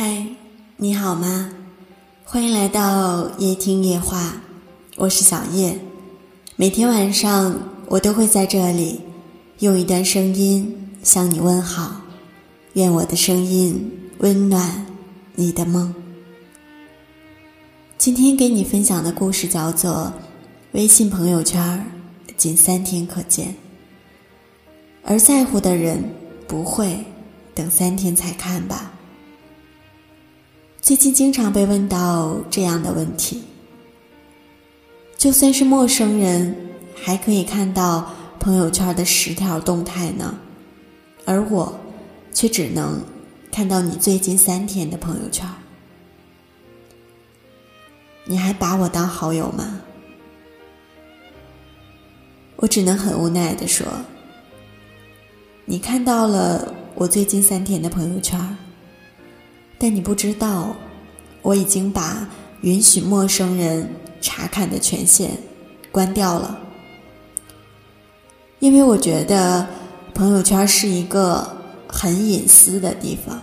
嗨，你好吗？欢迎来到夜听夜话，我是小叶。每天晚上我都会在这里用一段声音向你问好，愿我的声音温暖你的梦。今天给你分享的故事叫做《微信朋友圈仅三天可见》，而在乎的人不会等三天才看吧。最近经常被问到这样的问题：就算是陌生人，还可以看到朋友圈的十条动态呢，而我却只能看到你最近三天的朋友圈。你还把我当好友吗？我只能很无奈的说：你看到了我最近三天的朋友圈。但你不知道，我已经把允许陌生人查看的权限关掉了，因为我觉得朋友圈是一个很隐私的地方，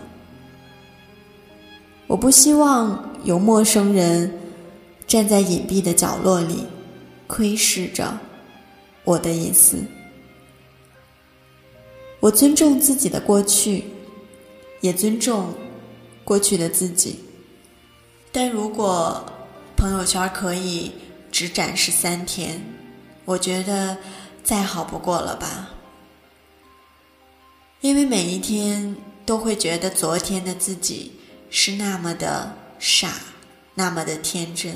我不希望有陌生人站在隐蔽的角落里窥视着我的隐私。我尊重自己的过去，也尊重。过去的自己，但如果朋友圈可以只展示三天，我觉得再好不过了吧。因为每一天都会觉得昨天的自己是那么的傻，那么的天真。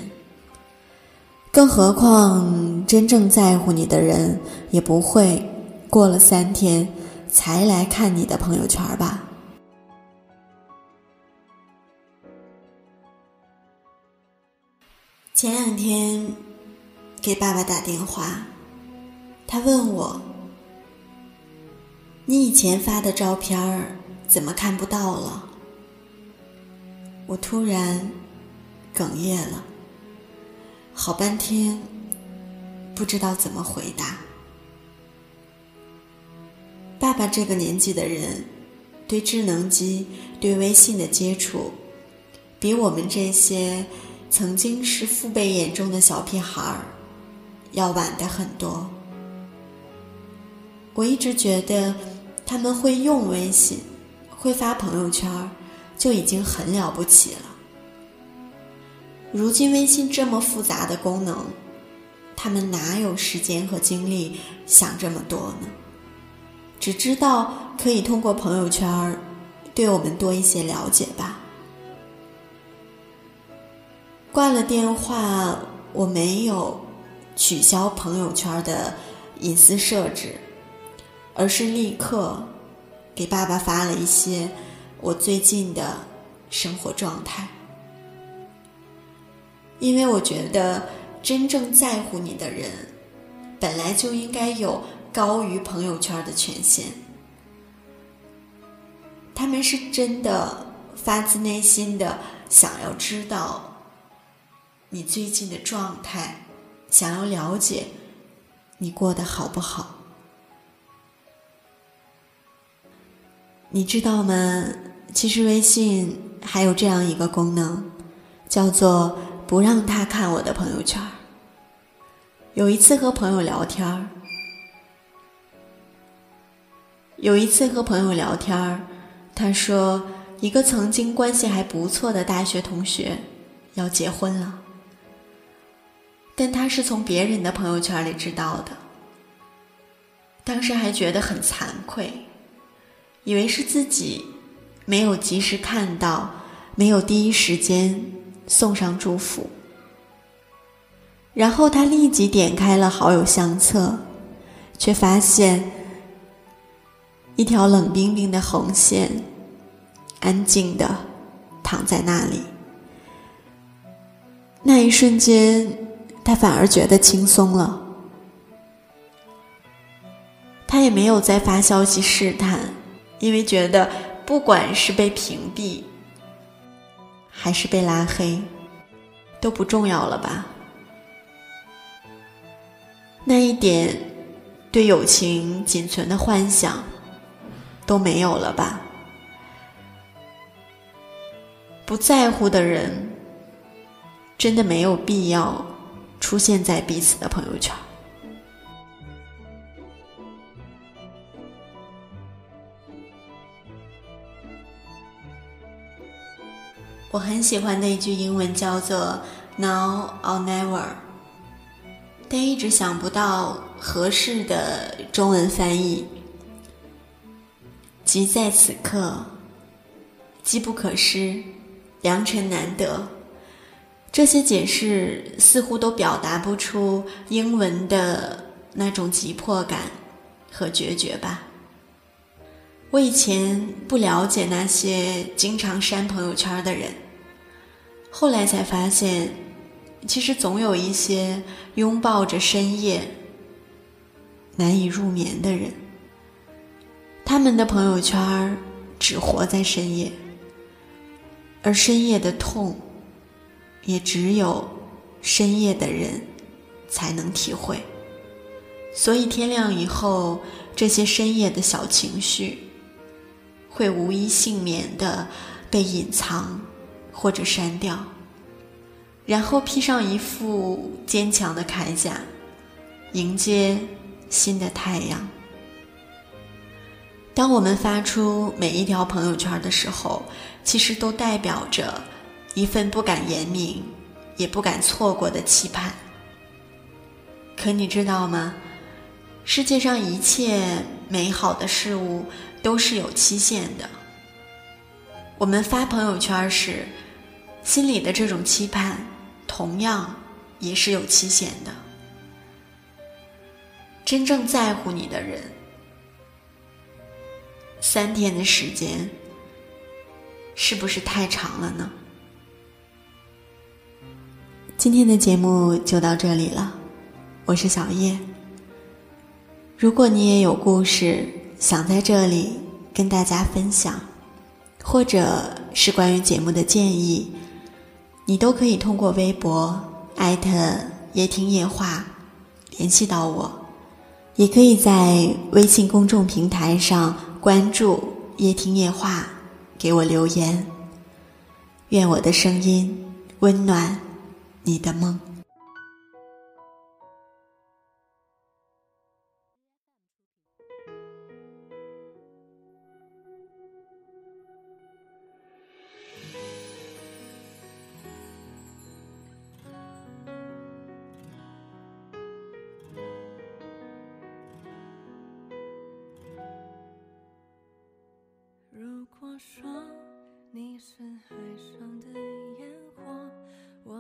更何况真正在乎你的人，也不会过了三天才来看你的朋友圈吧。前两天给爸爸打电话，他问我：“你以前发的照片儿怎么看不到了？”我突然哽咽了，好半天不知道怎么回答。爸爸这个年纪的人，对智能机、对微信的接触，比我们这些。曾经是父辈眼中的小屁孩儿，要晚的很多。我一直觉得他们会用微信，会发朋友圈，就已经很了不起了。如今微信这么复杂的功能，他们哪有时间和精力想这么多呢？只知道可以通过朋友圈对我们多一些了解吧。挂了电话，我没有取消朋友圈的隐私设置，而是立刻给爸爸发了一些我最近的生活状态。因为我觉得，真正在乎你的人，本来就应该有高于朋友圈的权限。他们是真的发自内心的想要知道。你最近的状态，想要了解你过得好不好？你知道吗？其实微信还有这样一个功能，叫做不让他看我的朋友圈。有一次和朋友聊天儿，有一次和朋友聊天儿，他说一个曾经关系还不错的大学同学要结婚了。但他是从别人的朋友圈里知道的，当时还觉得很惭愧，以为是自己没有及时看到，没有第一时间送上祝福。然后他立即点开了好友相册，却发现一条冷冰冰的红线，安静的躺在那里。那一瞬间。他反而觉得轻松了，他也没有再发消息试探，因为觉得不管是被屏蔽，还是被拉黑，都不重要了吧？那一点对友情仅存的幻想都没有了吧？不在乎的人，真的没有必要出现在彼此的朋友圈。我很喜欢的一句英文叫做 “Now or never”，但一直想不到合适的中文翻译。即在此刻，机不可失，良辰难得。这些解释似乎都表达不出英文的那种急迫感和决绝吧。我以前不了解那些经常删朋友圈的人，后来才发现，其实总有一些拥抱着深夜难以入眠的人，他们的朋友圈只活在深夜，而深夜的痛，也只有深夜的人才能体会。所以天亮以后，这些深夜的小情绪。会无一幸免的被隐藏或者删掉，然后披上一副坚强的铠甲，迎接新的太阳。当我们发出每一条朋友圈的时候，其实都代表着一份不敢言明、也不敢错过的期盼。可你知道吗？世界上一切美好的事物。都是有期限的。我们发朋友圈时，心里的这种期盼，同样也是有期限的。真正在乎你的人，三天的时间，是不是太长了呢？今天的节目就到这里了，我是小叶。如果你也有故事。想在这里跟大家分享，或者是关于节目的建议，你都可以通过微博艾特夜听夜话联系到我，也可以在微信公众平台上关注夜听夜话，给我留言。愿我的声音温暖你的梦。如果说你是海上的，